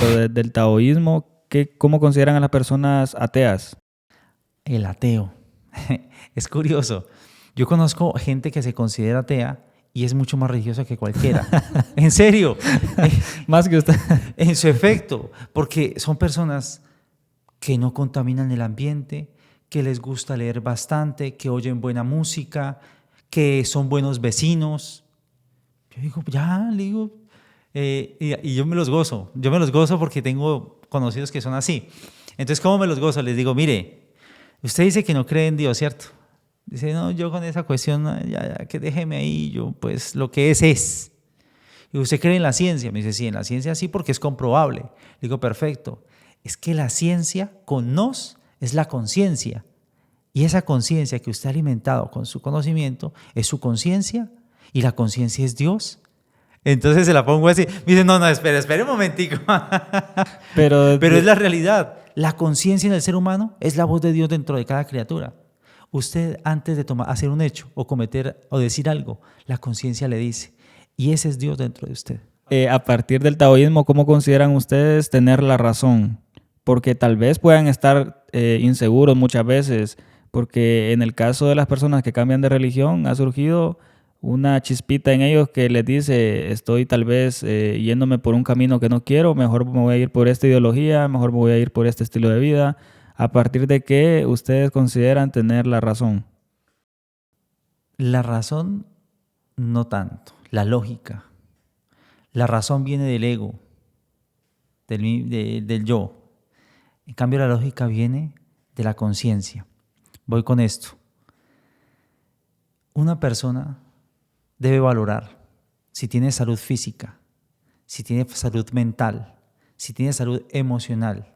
del taoísmo, ¿qué, ¿cómo consideran a las personas ateas? El ateo. es curioso. Yo conozco gente que se considera atea y es mucho más religiosa que cualquiera. en serio. más que usted. en su efecto, porque son personas que no contaminan el ambiente, que les gusta leer bastante, que oyen buena música, que son buenos vecinos. Yo digo, ya, le digo, eh, y, yo me los gozo, yo me los gozo porque tengo conocidos que son así. Entonces, ¿cómo me los gozo? Les digo, mire, usted dice que no cree en Dios, ¿cierto? Dice, no, yo con esa cuestión, ya, ya, que déjeme ahí, yo pues lo que es es. Y usted cree en la ciencia, me dice, sí, en la ciencia sí porque es comprobable. Le digo, perfecto. Es que la ciencia con nos es la conciencia. Y esa conciencia que usted ha alimentado con su conocimiento es su conciencia y la conciencia es Dios. Entonces se la pongo así. Me dice, no, no, espera, espera un momentico. Pero, Pero es la realidad. La conciencia en el ser humano es la voz de Dios dentro de cada criatura. Usted antes de tomar, hacer un hecho o cometer o decir algo, la conciencia le dice. Y ese es Dios dentro de usted. Eh, a partir del taoísmo, ¿cómo consideran ustedes tener la razón? Porque tal vez puedan estar eh, inseguros muchas veces, porque en el caso de las personas que cambian de religión ha surgido una chispita en ellos que les dice, estoy tal vez eh, yéndome por un camino que no quiero, mejor me voy a ir por esta ideología, mejor me voy a ir por este estilo de vida, a partir de qué ustedes consideran tener la razón. La razón no tanto, la lógica. La razón viene del ego, del, del yo. En cambio, la lógica viene de la conciencia. Voy con esto. Una persona debe valorar si tiene salud física, si tiene salud mental, si tiene salud emocional.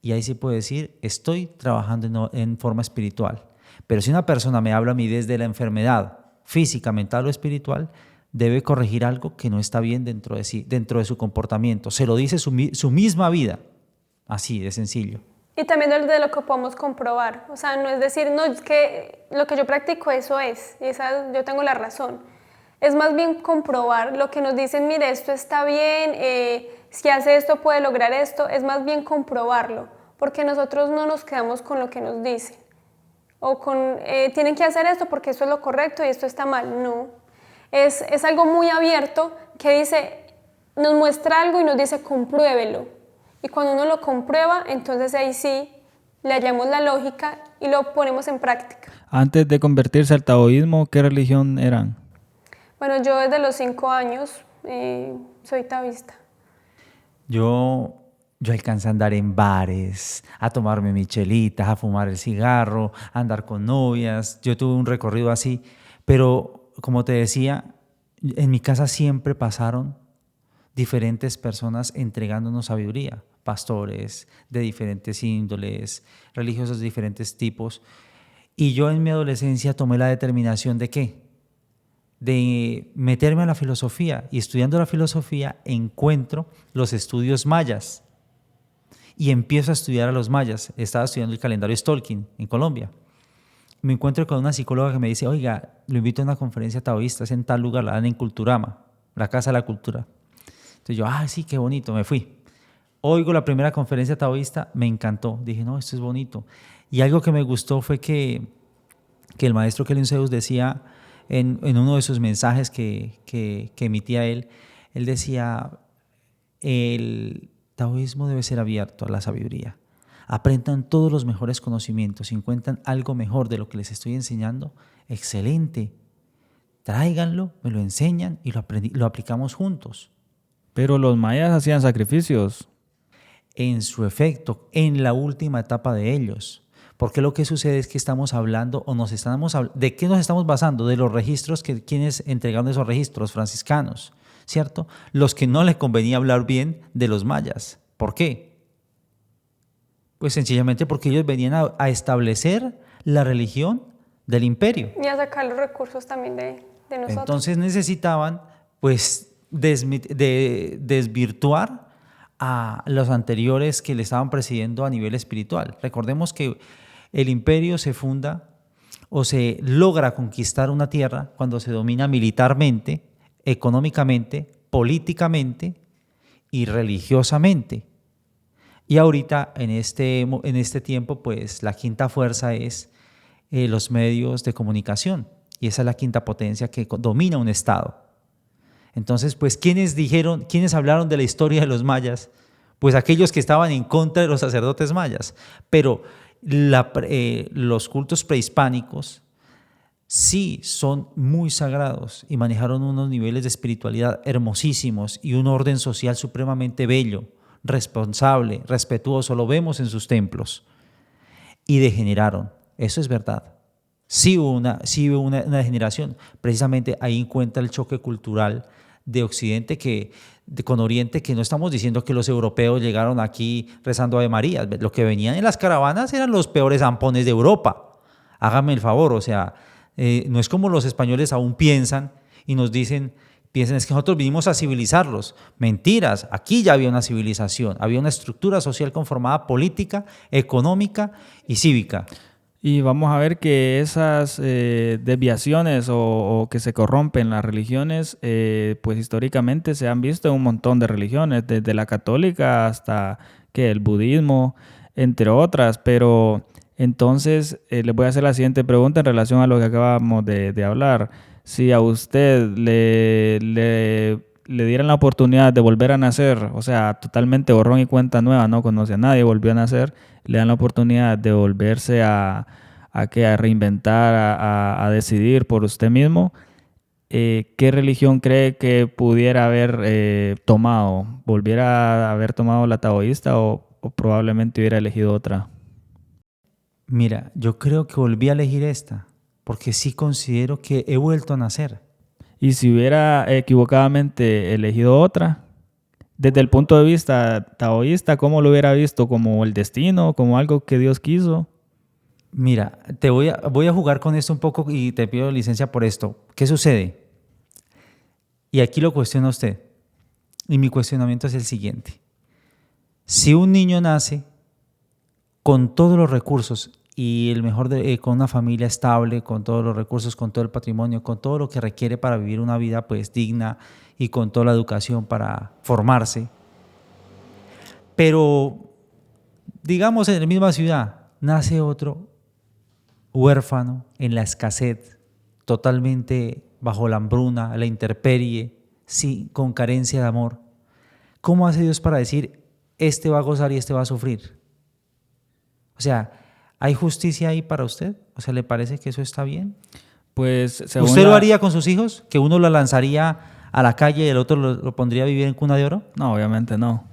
Y ahí se puede decir, estoy trabajando en, forma espiritual. Pero si una persona me habla a mí desde la enfermedad física, mental o espiritual, debe corregir algo que no está bien dentro de sí, dentro de su comportamiento. Se lo dice su, su misma vida. Así de sencillo. Y también de lo que podemos comprobar. O sea, no es decir, no, es que lo que yo practico eso es, y esa, yo tengo la razón. Es más bien comprobar lo que nos dicen, mire, esto está bien, eh, si hace esto puede lograr esto, es más bien comprobarlo, porque nosotros no nos quedamos con lo que nos dicen. O con, eh, tienen que hacer esto porque eso es lo correcto y esto está mal. No. Es, es algo muy abierto que dice, nos muestra algo y nos dice, compruébelo y cuando uno lo comprueba, entonces ahí sí le hallamos la lógica y lo ponemos en práctica. Antes de convertirse al taoísmo, ¿qué religión eran? Bueno, yo desde los cinco años eh, soy taoísta. Yo, yo alcancé a andar en bares, a tomarme michelitas, a fumar el cigarro, a andar con novias. Yo tuve un recorrido así, pero como te decía, en mi casa siempre pasaron diferentes personas entregándonos sabiduría pastores de diferentes índoles, religiosos de diferentes tipos. Y yo en mi adolescencia tomé la determinación de qué? De meterme a la filosofía. Y estudiando la filosofía encuentro los estudios mayas. Y empiezo a estudiar a los mayas. Estaba estudiando el calendario Stolkin en Colombia. Me encuentro con una psicóloga que me dice, oiga, lo invito a una conferencia taoísta, en tal lugar, la dan en Culturama, la Casa de la Cultura. Entonces yo, ah, sí, qué bonito, me fui. Oigo la primera conferencia taoísta, me encantó. Dije, no, esto es bonito. Y algo que me gustó fue que, que el maestro Kelly Zeus decía en, en, uno de sus mensajes que, que, que emitía él, él decía, el taoísmo debe ser abierto a la sabiduría. Aprendan todos los mejores conocimientos, si encuentran algo mejor de lo que les estoy enseñando, excelente. Tráiganlo, me lo enseñan y lo, lo aplicamos juntos. Pero los mayas hacían sacrificios en su efecto en la última etapa de ellos. Porque lo que sucede es que estamos hablando o nos estamos de qué nos estamos basando de los registros que quienes entregaron esos registros franciscanos, ¿cierto? Los que no les convenía hablar bien de los mayas. ¿Por qué? Pues sencillamente porque ellos venían a, establecer la religión del imperio. Y a sacar los recursos también de, nosotros. Entonces necesitaban pues de, desvirtuar a los anteriores que le estaban presidiendo a nivel espiritual. Recordemos que el imperio se funda o se logra conquistar una tierra cuando se domina militarmente, económicamente, políticamente y religiosamente. Y ahorita, en este, en este tiempo, pues la quinta fuerza es eh, los medios de comunicación. Y esa es la quinta potencia que domina un Estado. Entonces, pues, ¿quiénes dijeron, quiénes hablaron de la historia de los mayas? Pues aquellos que estaban en contra de los sacerdotes mayas. Pero eh, los cultos prehispánicos sí son muy sagrados y manejaron unos niveles de espiritualidad hermosísimos y un orden social supremamente bello, responsable, respetuoso. Lo vemos en sus templos. Y degeneraron. Eso es verdad. Sí hubo una, sí hubo una, una degeneración. Precisamente ahí encuentra el choque cultural de Occidente que, con Oriente, que no estamos diciendo que los europeos llegaron aquí rezando Ave María. Lo que venían en las caravanas eran los peores zampones de Europa. Hágame el favor, o sea, eh, no es como los españoles aún piensan y nos dicen, piensan es que nosotros vinimos a civilizarlos. Mentiras, aquí ya había una civilización, había una estructura social conformada política, económica y cívica. Y vamos a ver que esas eh, desviaciones o, que se corrompen las religiones, eh, pues históricamente se han visto en un montón de religiones, desde la católica hasta que el budismo, entre otras. Pero entonces eh, les voy a hacer la siguiente pregunta en relación a lo que acabamos de, hablar. Si a usted le, le, dieran la oportunidad de volver a nacer, o sea, totalmente borrón y cuenta nueva, no conoce a nadie, volvió a nacer le dan la oportunidad de volverse a, a, a reinventar, a, a, decidir por usted mismo, eh, ¿qué religión cree que pudiera haber eh, tomado? ¿Volviera a haber tomado la taoísta o, o, probablemente hubiera elegido otra? Mira, yo creo que volví a elegir esta, porque sí considero que he vuelto a nacer. ¿Y si hubiera equivocadamente elegido otra? desde el punto de vista taoísta, ¿cómo lo hubiera visto? ¿Como el destino? ¿Como algo que Dios quiso? Mira, te voy a, voy a jugar con esto un poco y te pido licencia por esto. ¿Qué sucede? Y aquí lo cuestiona usted. Y mi cuestionamiento es el siguiente. Si un niño nace con todos los recursos y el mejor eh, con una familia estable, con todos los recursos, con todo el patrimonio, con todo lo que requiere para vivir una vida pues digna y con toda la educación para formarse. Pero digamos en la misma ciudad nace otro huérfano en la escasez, totalmente bajo la hambruna, la intemperie, sí, con carencia de amor. ¿Cómo hace Dios para decir, este va a gozar y este va a sufrir? O sea, ¿Hay justicia ahí para usted? O sea, ¿le parece que eso está bien? Pues, ¿Usted lo haría con sus hijos? ¿Que uno lo lanzaría a la calle y el otro lo, pondría a vivir en cuna de oro? No, obviamente no.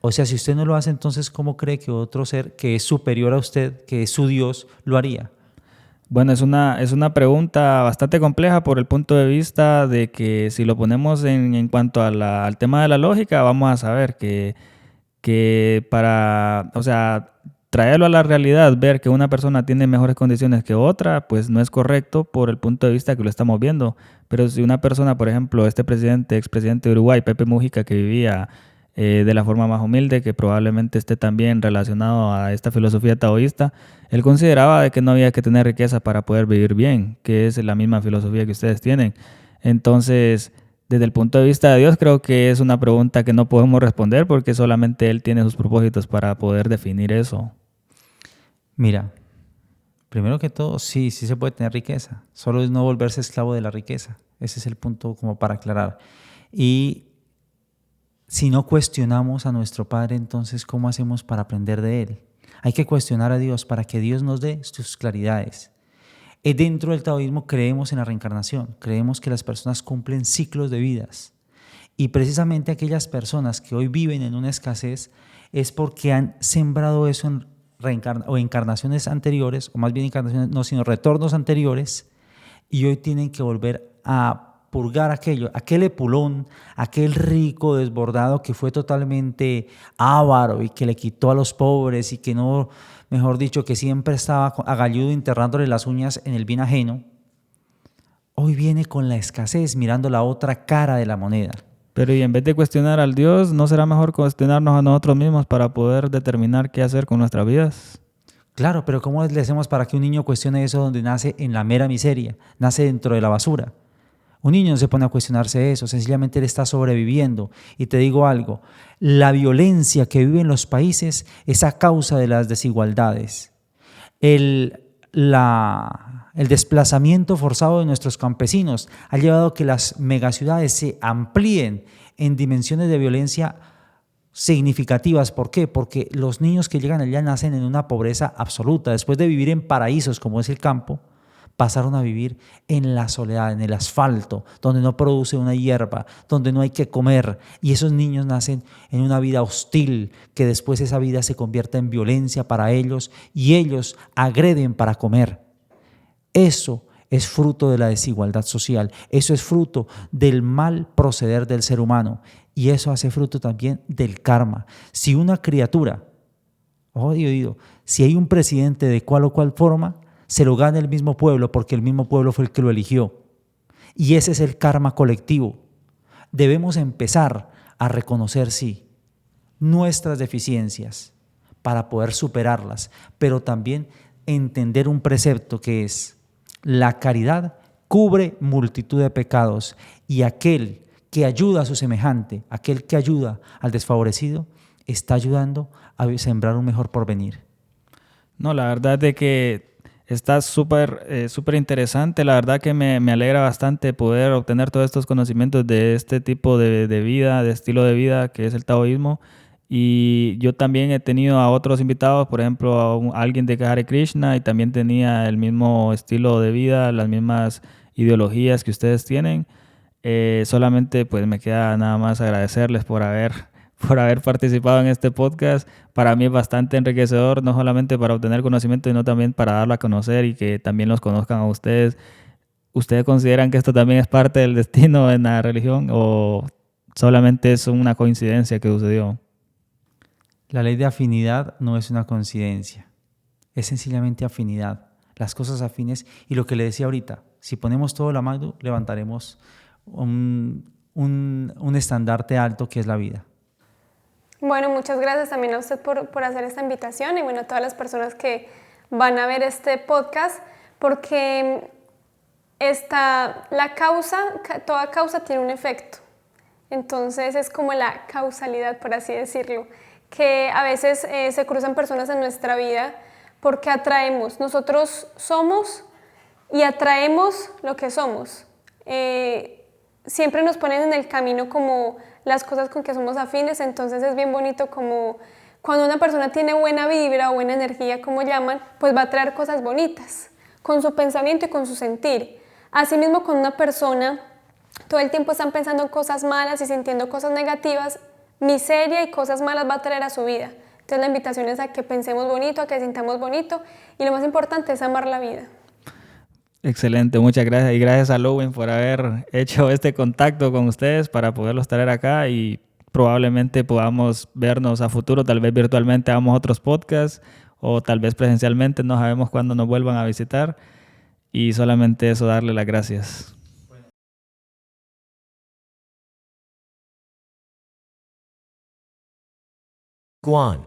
O sea, si usted no lo hace, entonces, ¿cómo cree que otro ser que es superior a usted, que es su Dios, lo haría? Bueno, es una, es una pregunta bastante compleja por el punto de vista de que si lo ponemos en, en cuanto a la, al tema de la lógica, vamos a saber que, que para, o sea, traerlo a la realidad, ver que una persona tiene mejores condiciones que otra, pues no es correcto por el punto de vista que lo estamos viendo. Pero si una persona, por ejemplo, este presidente, expresidente de Uruguay, Pepe Mujica, que vivía eh, de la forma más humilde, que probablemente esté también relacionado a esta filosofía taoísta, él consideraba de que no había que tener riqueza para poder vivir bien, que es la misma filosofía que ustedes tienen. Entonces, desde el punto de vista de Dios, creo que es una pregunta que no podemos responder porque solamente Él tiene sus propósitos para poder definir eso. Mira, primero que todo, sí, sí se puede tener riqueza. Solo es no volverse esclavo de la riqueza. Ese es el punto como para aclarar. Y si no cuestionamos a nuestro Padre, entonces, ¿cómo hacemos para aprender de Él? Hay que cuestionar a Dios para que Dios nos dé sus claridades. Y dentro del taoísmo creemos en la reencarnación, creemos que las personas cumplen ciclos de vidas. Y precisamente aquellas personas que hoy viven en una escasez es porque han sembrado eso en o anteriores, o más bien encarnaciones, no, sino retornos anteriores, y hoy tienen que volver a purgar aquello, aquel epulón, aquel rico desbordado que fue totalmente avaro y que le quitó a los pobres y que no, mejor dicho, que siempre estaba agalludo enterrándole las uñas en el bien ajeno, hoy viene con la escasez mirando la otra cara de la moneda. Pero y en vez de cuestionar al Dios, ¿no será mejor cuestionarnos a nosotros mismos para poder determinar qué hacer con nuestras vidas? Claro, pero ¿cómo le hacemos para que un niño cuestione eso donde nace en la mera miseria, nace dentro de la basura? Un niño no se pone a cuestionarse eso, sencillamente él está sobreviviendo. Y te digo algo, la violencia que viven los países es a causa de las desigualdades. El, el desplazamiento forzado de nuestros campesinos ha llevado a que las megaciudades se amplíen en dimensiones de violencia significativas. ¿Por qué? Porque los niños que llegan allá nacen en una pobreza absoluta. Después de vivir en paraísos como es el campo, pasaron a vivir en la soledad, en el asfalto, donde no produce una hierba, donde no hay que comer. Y esos niños nacen en una vida hostil, que después esa vida se convierte en violencia para ellos y ellos agreden para comer. Eso es fruto de la desigualdad social, eso es fruto del mal proceder del ser humano y eso hace fruto también del karma. Si una criatura, odio, oído, si hay un presidente de cual o cual forma, se lo gana el mismo pueblo porque el mismo pueblo fue el que lo eligió. Y ese es el karma colectivo. Debemos empezar a reconocer, sí, nuestras deficiencias para poder superarlas, pero también entender un precepto que es la caridad cubre multitud de pecados y aquel que ayuda a su semejante, aquel que ayuda al desfavorecido, está ayudando a sembrar un mejor porvenir. No, la verdad es que está súper eh, interesante. La verdad que me, me, alegra bastante poder obtener todos estos conocimientos de este tipo de, de, vida, de estilo de vida que es el taoísmo. Y yo también he tenido a otros invitados, por ejemplo, a, alguien de Hare Krishna y también tenía el mismo estilo de vida, las mismas ideologías que ustedes tienen. Eh, solamente pues me queda nada más agradecerles por haber, por haber participado en este podcast. Para mí es bastante enriquecedor, no solamente para obtener conocimiento, sino también para darlo a conocer y que también los conozcan a ustedes. ¿Ustedes consideran que esto también es parte del destino en la religión o solamente es una coincidencia que sucedió? La ley de afinidad no es una coincidencia, es sencillamente afinidad, las cosas afines y lo que le decía ahorita, si ponemos todo la mano, levantaremos un, un, estandarte alto que es la vida. Bueno, muchas gracias también a usted por, por hacer esta invitación y bueno, a todas las personas que van a ver este podcast, porque esta, la causa, toda causa tiene un efecto. Entonces es como la causalidad, por así decirlo que a veces eh, se cruzan personas en nuestra vida porque atraemos. Nosotros somos y atraemos lo que somos. Eh, siempre nos ponen en el camino como las cosas con que somos afines, entonces es bien bonito como cuando una persona tiene buena vibra o buena energía, como llaman, pues va a traer cosas bonitas con su pensamiento y con su sentir. Asimismo, con una persona todo el tiempo están pensando en cosas malas y sintiendo cosas negativas, miseria y cosas malas va a traer a su vida. Entonces la invitación es a que pensemos bonito, a que sintamos bonito y lo más importante es amar la vida. Excelente, muchas gracias. Y gracias a Lowen por haber hecho este contacto con ustedes para poderlos traer acá y probablemente podamos vernos a futuro, tal vez virtualmente hagamos otros podcasts o tal vez presencialmente, no sabemos cuándo nos vuelvan a visitar. Y solamente eso darle las gracias. Guan